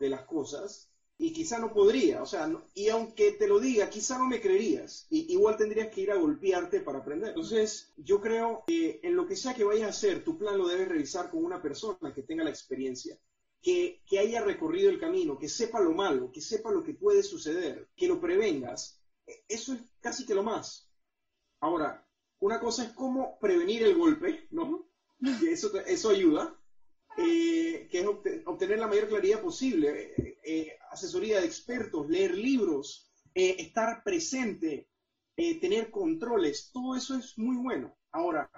de las cosas, y quizá no podría, o sea, no- y aunque te lo diga, quizá no me creerías, y, igual tendrías que ir a golpearte para aprender. Entonces, yo creo que en lo que sea que vayas a hacer, tu plan lo debes revisar con una persona que tenga la experiencia, que, que haya recorrido el camino, que sepa lo malo, que sepa lo que puede suceder, que lo prevengas. E- Eso es casi que lo más. Ahora, una cosa es cómo prevenir el golpe, ¿no? Eso, eso ayuda, eh, que es obte- obtener la mayor claridad posible, eh, eh, asesoría de expertos, leer libros, estar presente, tener controles, todo eso es muy bueno. Ahora,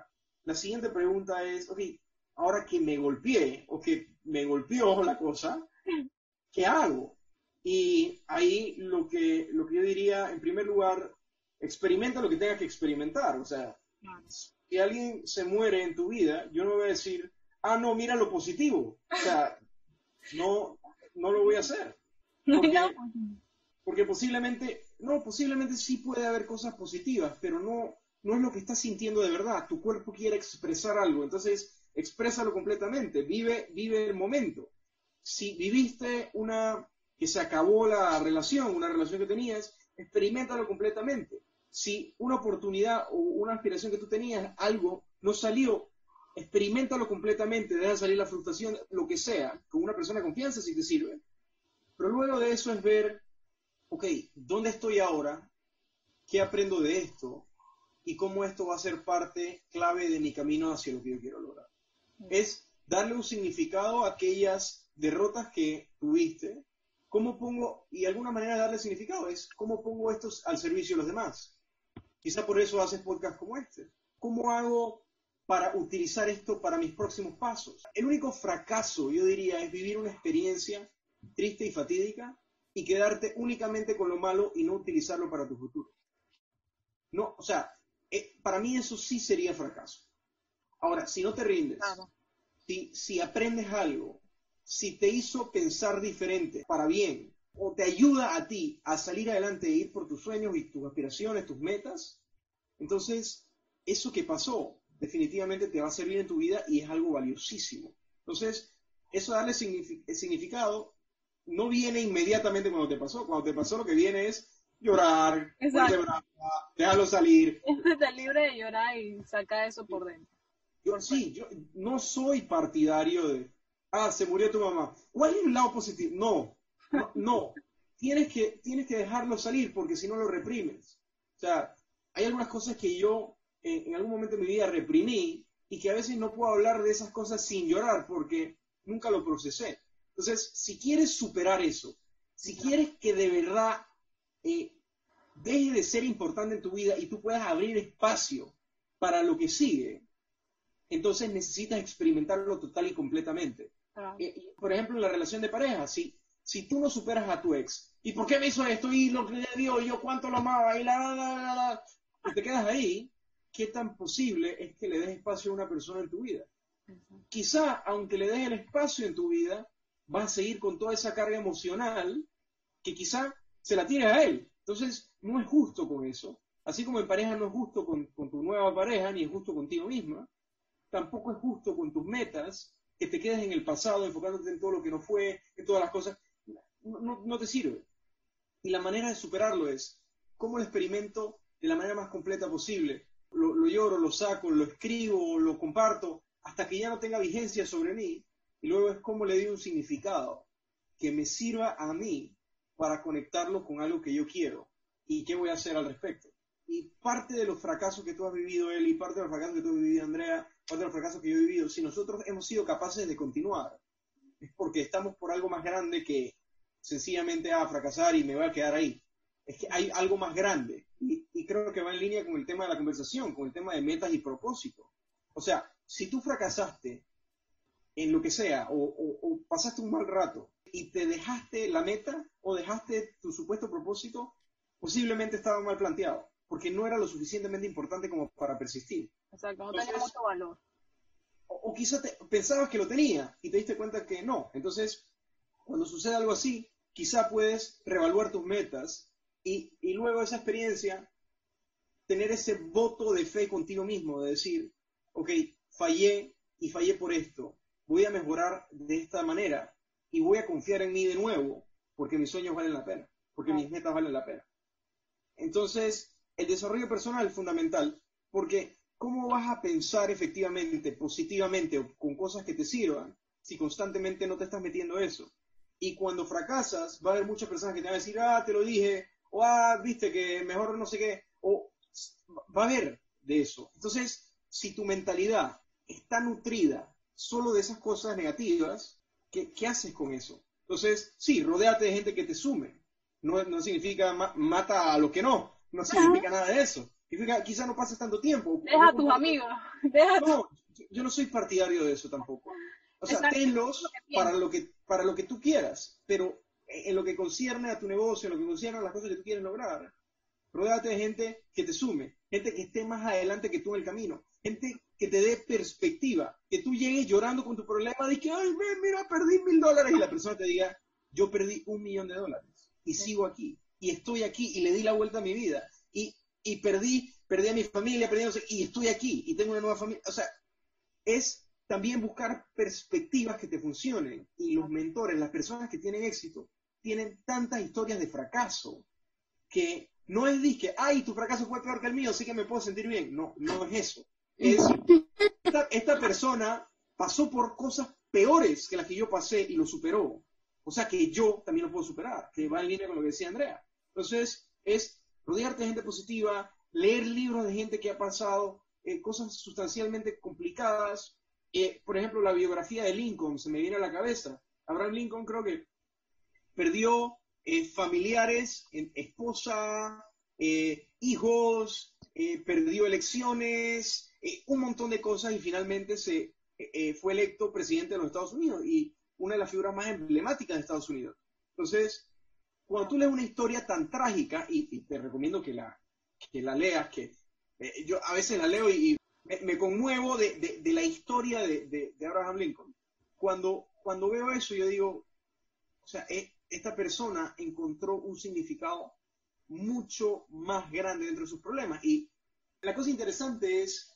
la siguiente pregunta es, ok, ahora que me golpeé o que me golpeó la cosa, ¿qué hago? Y ahí lo que, lo que yo diría, en primer lugar, experimenta lo que tengas que experimentar. O sea, si alguien se muere en tu vida, yo no voy a decir, ah, no, mira lo positivo. O sea, no, no lo voy a hacer. Porque, No, porque posiblemente, no, posiblemente sí puede haber cosas positivas, pero no, no es lo que estás sintiendo de verdad. Tu cuerpo quiere expresar algo, entonces exprésalo completamente, vive, vive el momento. Si viviste una, que se acabó la relación, una relación que tenías, experimentalo completamente. Si una oportunidad o una aspiración que tú tenías, algo no salió, experimentalo completamente, deja salir la frustración, lo que sea, con una persona de confianza si te sirve. Pero luego de eso es ver, ok, ¿dónde estoy ahora? ¿Qué aprendo de esto? ¿Y cómo esto va a ser parte clave de mi camino hacia lo que yo quiero lograr? Es darle un significado a aquellas derrotas que tuviste. ¿Cómo pongo, y alguna manera de darle significado es, cómo pongo esto al servicio de los demás? Quizá por eso haces podcast como este. ¿Cómo hago para utilizar esto para mis próximos pasos? El único fracaso, yo diría, es vivir una experiencia triste y fatídica y quedarte únicamente con lo malo y no utilizarlo para tu futuro. No, o sea, eh, para mí eso sí sería fracaso. Ahora, si no te rindes, Claro. si, si aprendes algo, si te hizo pensar diferente para bien, o te ayuda a ti a salir adelante e ir por tus sueños y tus aspiraciones, tus metas, entonces eso que pasó definitivamente te va a servir en tu vida y es algo valiosísimo. Entonces, eso darle signifi- significado no viene inmediatamente cuando te pasó. Cuando te pasó lo que viene es llorar, brava, dejarlo salir. Está libre de llorar y saca eso por dentro. Yo, sí, yo no soy partidario de, ah, se murió tu mamá. ¿Cuál es el lado positivo? No, no, no. Tienes que, tienes que dejarlo salir porque si no lo reprimes. O sea, hay algunas cosas que yo en, en algún momento de mi vida reprimí y que a veces no puedo hablar de esas cosas sin llorar porque nunca lo procesé. Entonces, si quieres superar eso, si quieres que de verdad eh, deje de ser importante en tu vida y tú puedas abrir espacio para lo que sigue, entonces necesitas experimentarlo total y completamente. Ah. Eh, por ejemplo, en la relación de pareja, si, si tú no superas a tu ex, ¿y por qué me hizo esto? Y lo que le dio, y yo cuánto lo amaba, y la, la, la, la, la, y te quedas ahí, ¿qué tan posible es que le des espacio a una persona en tu vida? Quizá, aunque le des el espacio en tu vida, vas a seguir con toda esa carga emocional que quizá se la tires a él. Entonces, no es justo con eso. Así como en pareja no es justo con, con tu nueva pareja, ni es justo contigo misma, tampoco es justo con tus metas que te quedes en el pasado enfocándote en todo lo que no fue, en todas las cosas. No, no- no te sirve. Y la manera de superarlo es, ¿cómo lo experimento de la manera más completa posible? Lo, lo lloro, lo saco, lo escribo, lo comparto, hasta que ya no tenga vigencia sobre mí. Y luego es cómo le doy un significado que me sirva a mí para conectarlo con algo que yo quiero. ¿Y qué voy a hacer al respecto? Y parte de los fracasos que tú has vivido, él, y parte de los fracasos que tú has vivido, Andrea, parte de los fracasos que yo he vivido, si nosotros hemos sido capaces de continuar, es porque estamos por algo más grande que sencillamente a fracasar y me voy a quedar ahí. Es que hay algo más grande. Y, y creo que va en línea con el tema de la conversación, con el tema de metas y propósito. O sea, si tú fracasaste en lo que sea, o, o- o pasaste un mal rato y te dejaste la meta o dejaste tu supuesto propósito, posiblemente estaba mal planteado, porque no era lo suficientemente importante como para persistir. Exacto, no Entonces- tenía mucho valor. O, o quizá te- pensabas que lo tenía y te diste cuenta que no. Entonces, cuando sucede algo así, quizá puedes reevaluar tus metas y, y luego esa experiencia tener ese voto de fe contigo mismo, de decir, ok, fallé y fallé por esto, voy a mejorar de esta manera y voy a confiar en mí de nuevo porque mis sueños valen la pena, porque mis metas valen la pena. Entonces, el desarrollo personal es fundamental porque ¿cómo vas a pensar efectivamente, positivamente o con cosas que te sirvan si constantemente no te estás metiendo eso? Y cuando fracasas, va a haber muchas personas que te van a decir, ah, te lo dije, o ah, viste que mejor no sé qué, o va a haber de eso. Entonces, si tu mentalidad está nutrida solo de esas cosas negativas, ¿qué, qué haces con eso? Entonces, sí, rodéate de gente que te sume. No, no significa ma- mata a lo que no, no significa nada de eso. Significa quizá no pases tanto tiempo. Deja a tus amigos. Deja. No, yo- yo no soy partidario de eso tampoco. O sea, tenlos para lo que, para lo que tú quieras, pero en lo que concierne a tu negocio, en lo que concierne a las cosas que tú quieres lograr, rodéate de gente que te sume, gente que esté más adelante que tú en el camino, gente que te dé perspectiva, que tú llegues llorando con tu problema de que, ay, mira, perdí mil dólares, y la persona te diga, yo perdí un millón de dólares, y sigo aquí, y estoy aquí, y le di la vuelta a mi vida, y, y perdí, perdí a mi familia, perdí, no sé, y estoy aquí, y tengo una nueva familia, o sea, es también buscar perspectivas que te funcionen, y los mentores, las personas que tienen éxito, tienen tantas historias de fracaso, que no es de que, ay, tu fracaso fue peor que el mío, así que me puedo sentir bien. No, no es eso. Es, esta, esta persona pasó por cosas peores que las que yo pasé y lo superó. O sea que yo también lo puedo superar, que va en línea con lo que decía Andrea. Entonces, es rodearte de gente positiva, leer libros de gente que ha pasado eh, cosas sustancialmente complicadas. Eh, por ejemplo, la biografía de Lincoln se me viene a la cabeza. Abraham Lincoln creo que perdió eh, familiares, eh, esposa, hijos, perdió elecciones, un montón de cosas y finalmente se fue electo presidente de los Estados Unidos y una de las figuras más emblemáticas de Estados Unidos. Entonces, cuando tú lees una historia tan trágica, y, te recomiendo que la, que la leas, que yo a veces la leo y me, conmuevo de, la historia de, Abraham Lincoln. Cuando, veo eso, yo digo, o sea, eh, esta persona encontró un significado mucho más grande dentro de sus problemas. Y la cosa interesante es,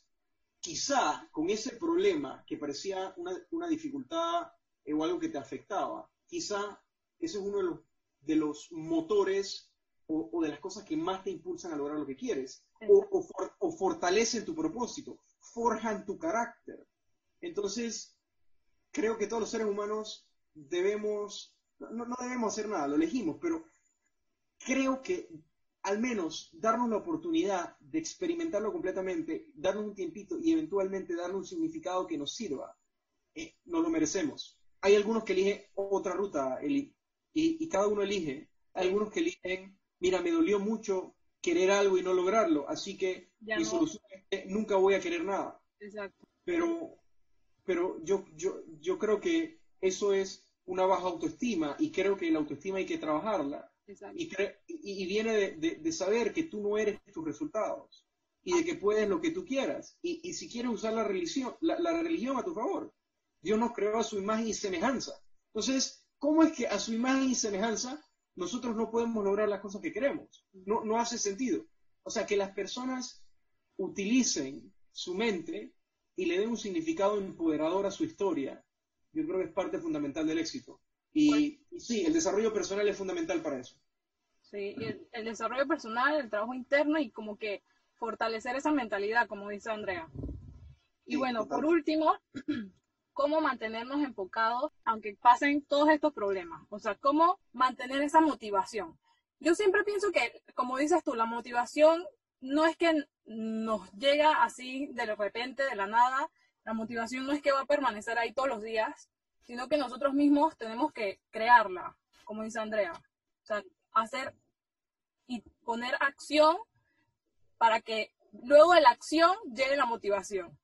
quizá con ese problema que parecía una, dificultad eh, o algo que te afectaba, quizá ese es uno de los motores o, o de las cosas que más te impulsan a lograr lo que quieres, o, o for- o fortalecen tu propósito, forjan tu carácter. Entonces, creo que todos los seres humanos debemos, no, no debemos hacer nada, lo elegimos, pero creo que al menos darnos la oportunidad de experimentarlo completamente, darnos un tiempito y eventualmente darle un significado que nos sirva, eh, nos lo merecemos. Hay algunos que eligen otra ruta, Eli, y, y cada uno elige. Hay algunos que eligen, mira, me dolió mucho querer algo y no lograrlo, así que Ya mi no. solución es que nunca voy a querer nada. Exacto. Pero, pero yo, yo, yo creo que eso es una baja autoestima y creo que la autoestima hay que trabajarla. Y- y viene de, de- de saber que tú no eres tus resultados y de que puedes lo que tú quieras. Y, y si quieres usar la religión, la, la religión a tu favor, Dios nos creó a su imagen y semejanza. Entonces, ¿cómo es que a su imagen y semejanza nosotros no podemos lograr las cosas que queremos? No, no hace sentido. O sea, que las personas utilicen su mente y le den un significado empoderador a su historia, yo creo que es parte fundamental del éxito. Y, y sí, el desarrollo personal es fundamental para eso. Sí, el, el desarrollo personal, el trabajo interno y como que fortalecer esa mentalidad, como dice Andrea. Y Sí, bueno, total. por último, cómo mantenernos enfocados aunque pasen todos estos problemas. O sea, cómo mantener esa motivación. Yo siempre pienso que, como dices tú, la motivación no es que nos llega así de repente, de la nada. La motivación no es que va a permanecer ahí todos los días, sino que nosotros mismos tenemos que crearla, como dice Andrea. O sea, hacer y poner acción para que luego de la acción llegue la motivación.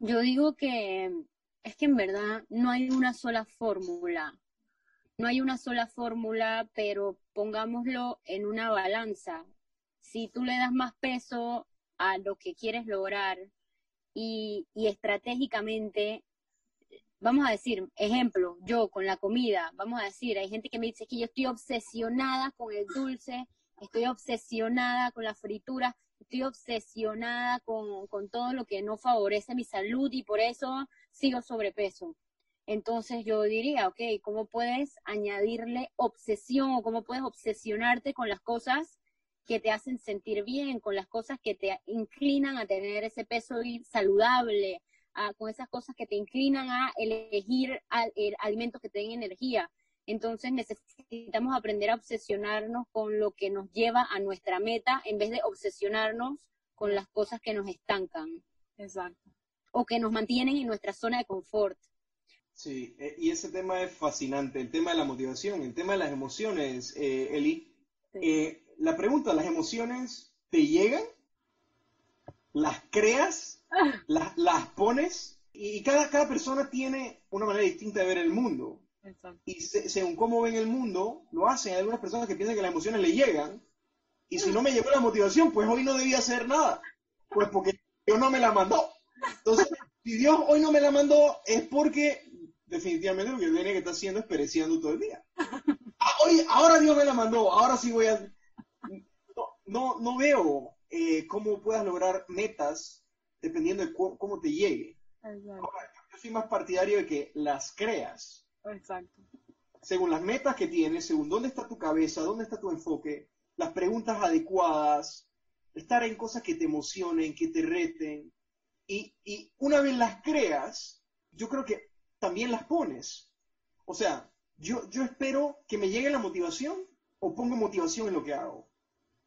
Yo digo que es que en verdad no hay una sola fórmula. No hay una sola fórmula, pero pongámoslo en una balanza. Si tú le das más peso a lo que quieres lograr y, y estratégicamente, vamos a decir, ejemplo, yo con la comida, vamos a decir, hay gente que me dice que yo estoy obsesionada con el dulce, estoy obsesionada con la fritura, estoy obsesionada con, con todo lo que no favorece mi salud y por eso sigo sobrepeso. Entonces yo diría, ok, ¿cómo puedes añadirle obsesión o cómo puedes obsesionarte con las cosas que te hacen sentir bien, con las cosas que te inclinan a tener ese peso saludable, con esas cosas que te inclinan a elegir el alimentos que te energía? Entonces necesitamos aprender a obsesionarnos con lo que nos lleva a nuestra meta en vez de obsesionarnos con las cosas que nos estancan Exacto. O que nos mantienen en nuestra zona de confort. Sí, eh, y ese tema es fascinante, el tema de la motivación, el tema de las emociones, eh, Eli. Sí. Eh, la pregunta, ¿las emociones te llegan? ¿Las creas? ¿Las, las pones? Y cada, cada persona tiene una manera distinta de ver el mundo. Exacto. Y se- según cómo ven el mundo, lo hacen. Hay algunas personas que piensan que las emociones le llegan. Y si no me llegó la motivación, pues hoy no debía hacer nada. Pues porque Dios no me la mandó. Entonces, si Dios hoy no me la mandó, es porque definitivamente lo que tiene que estar haciendo es pereciendo todo el día. Ah, oye, ahora Dios me la mandó, ahora sí voy a... No, no, no veo eh, cómo puedas lograr metas dependiendo de cu- cómo te llegue. Ahora, yo soy más partidario de que las creas Exacto. según las metas que tienes, según dónde está tu cabeza, dónde está tu enfoque, las preguntas adecuadas, estar en cosas que te emocionen, que te reten. Y, y una vez las creas, yo creo que también las pones. O sea, yo, yo espero que me llegue la motivación o pongo motivación en lo que hago.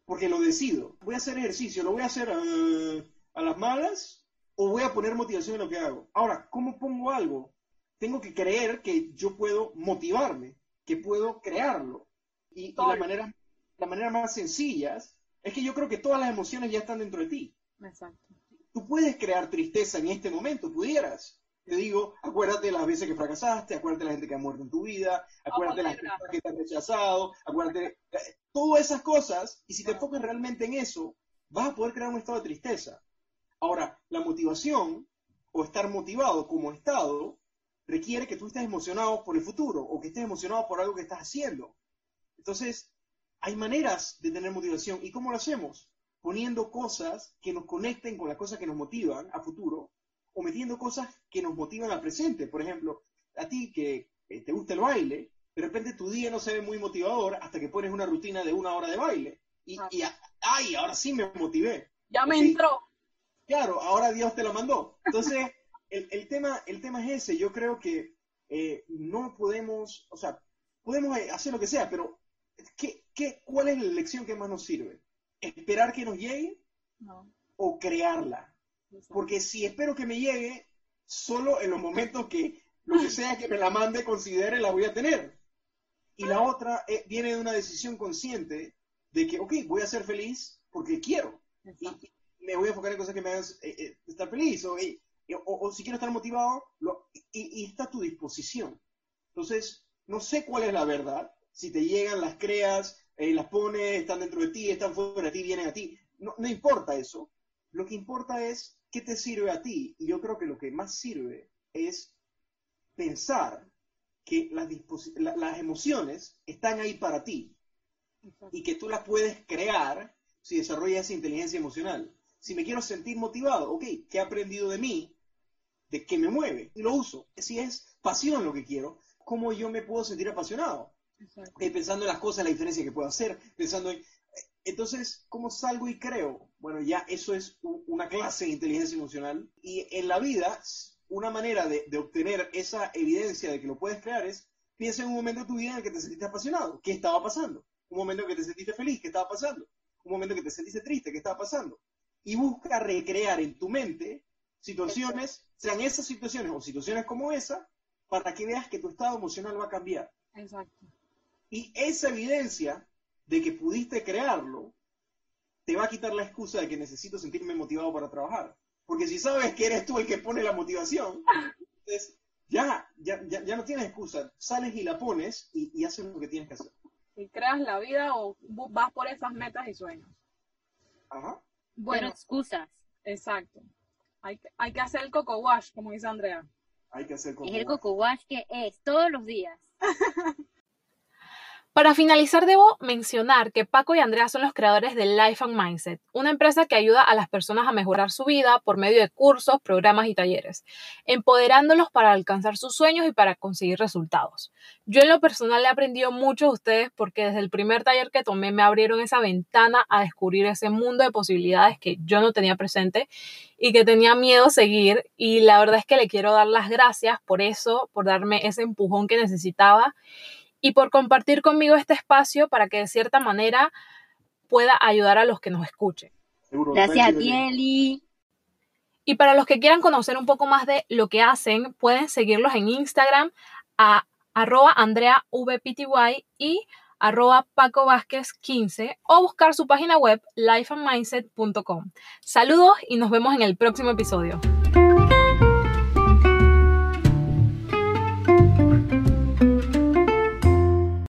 Porque lo decido. Voy a hacer ejercicio, lo voy a hacer eh, a las malas o voy a poner motivación en lo que hago. Ahora, ¿cómo pongo algo? tengo que creer que yo puedo motivarme, que puedo crearlo. Y, y la, manera, la manera más sencilla es que yo creo que todas las emociones ya están dentro de ti. Exacto. Tú puedes crear tristeza en este momento, pudieras. Te digo, acuérdate de las veces que fracasaste, acuérdate de la gente que ha muerto en tu vida, acuérdate de las personas que te han rechazado, acuérdate de eh, todas esas cosas, y si te enfocas realmente en eso, vas a poder crear un estado de tristeza. Ahora, la motivación, o estar motivado como estado, requiere que tú estés emocionado por el futuro, o que estés emocionado por algo que estás haciendo. Entonces, hay maneras de tener motivación. ¿Y cómo lo hacemos? Poniendo cosas que nos conecten con las cosas que nos motivan a futuro, o metiendo cosas que nos motivan al presente. Por ejemplo, a ti que eh, te gusta el baile, de repente tu día no se ve muy motivador hasta que pones una rutina de una hora de baile. Y, Ah. y, ay, ahora sí me motivé. Ya me Sí. entró. Claro, ahora Dios te la mandó. Entonces, el, el tema, el tema es ese. Yo creo que eh, no podemos, o sea, podemos eh, hacer lo que sea, pero ¿qué, qué, ¿cuál es la lección que más nos sirve? Esperar que nos llegue No. o crearla. Porque si espero que me llegue, solo en los momentos que lo que sea que me la mande considere la voy a tener. Y la otra eh, viene de una decisión consciente de que, ok, voy a ser feliz porque quiero. Y, Exacto. y me voy a enfocar en cosas que me hagan eh, eh, estar feliz. O, o- o si quiero estar motivado, lo- y, y está a tu disposición. Entonces, no sé cuál es la verdad. Si te llegan, las creas, eh, las pones, están dentro de ti, están fuera de ti, vienen a ti. No, no importa eso. Lo que importa es qué te sirve a ti. Y yo creo que lo que más sirve es pensar que las, la- las emociones están ahí para ti Exacto. y que tú las puedes crear si desarrollas esa inteligencia emocional. Si me quiero sentir motivado, ok, ¿qué he aprendido de mí? ¿De qué me mueve? Y lo uso. Si es pasión lo que quiero, ¿cómo yo me puedo sentir apasionado? Eh, pensando en las cosas, la diferencia que puedo hacer, pensando en... eh, Entonces, ¿cómo salgo y creo? Bueno, ya eso es una clase de inteligencia emocional. Y en la vida, una manera de, de obtener esa evidencia de que lo puedes crear es, piensa en un momento de tu vida en el que te sentiste apasionado. ¿Qué estaba pasando? Un momento en que te sentiste feliz. ¿Qué estaba pasando? Un momento en que te sentiste triste. ¿Qué estaba pasando? Y busca recrear en tu mente situaciones, sean esas situaciones o situaciones como esa, para que veas que tu estado emocional va a cambiar. Exacto. Y esa evidencia de que pudiste crearlo te va a quitar la excusa de que necesito sentirme motivado para trabajar. Porque si sabes que eres tú el que pone la motivación, entonces ya, ya, ya, ya no tienes excusa. Sales y la pones y, y haces lo que tienes que hacer. Si creas la vida o vas por esas metas y sueños. Ajá. Bueno, excusas. exacto. Hay, que- hay que hacer el coco wash, como dice Andrea. Hay que hacer como... Es el coco wash que es todos los días. Para finalizar, debo mencionar que Paco y Andrea son los creadores de Life and Mindset, una empresa que ayuda a las personas a mejorar su vida por medio de cursos, programas y talleres, empoderándolos para alcanzar sus sueños y para conseguir resultados. Yo en lo personal he aprendido mucho de ustedes porque desde el primer taller que tomé me abrieron esa ventana a descubrir ese mundo de posibilidades que yo no tenía presente y que tenía miedo a seguir y la verdad es que le quiero dar las gracias por eso, por darme ese empujón que necesitaba y por compartir conmigo este espacio para que de cierta manera pueda ayudar a los que nos escuchen. Gracias a ti. Eli. Y para los que quieran conocer un poco más de lo que hacen, pueden seguirlos en Instagram a arroba andreavpty y arroba Paco Vázquez 15 o buscar su página web lifeandmindset.com. Saludos y nos vemos en el próximo episodio.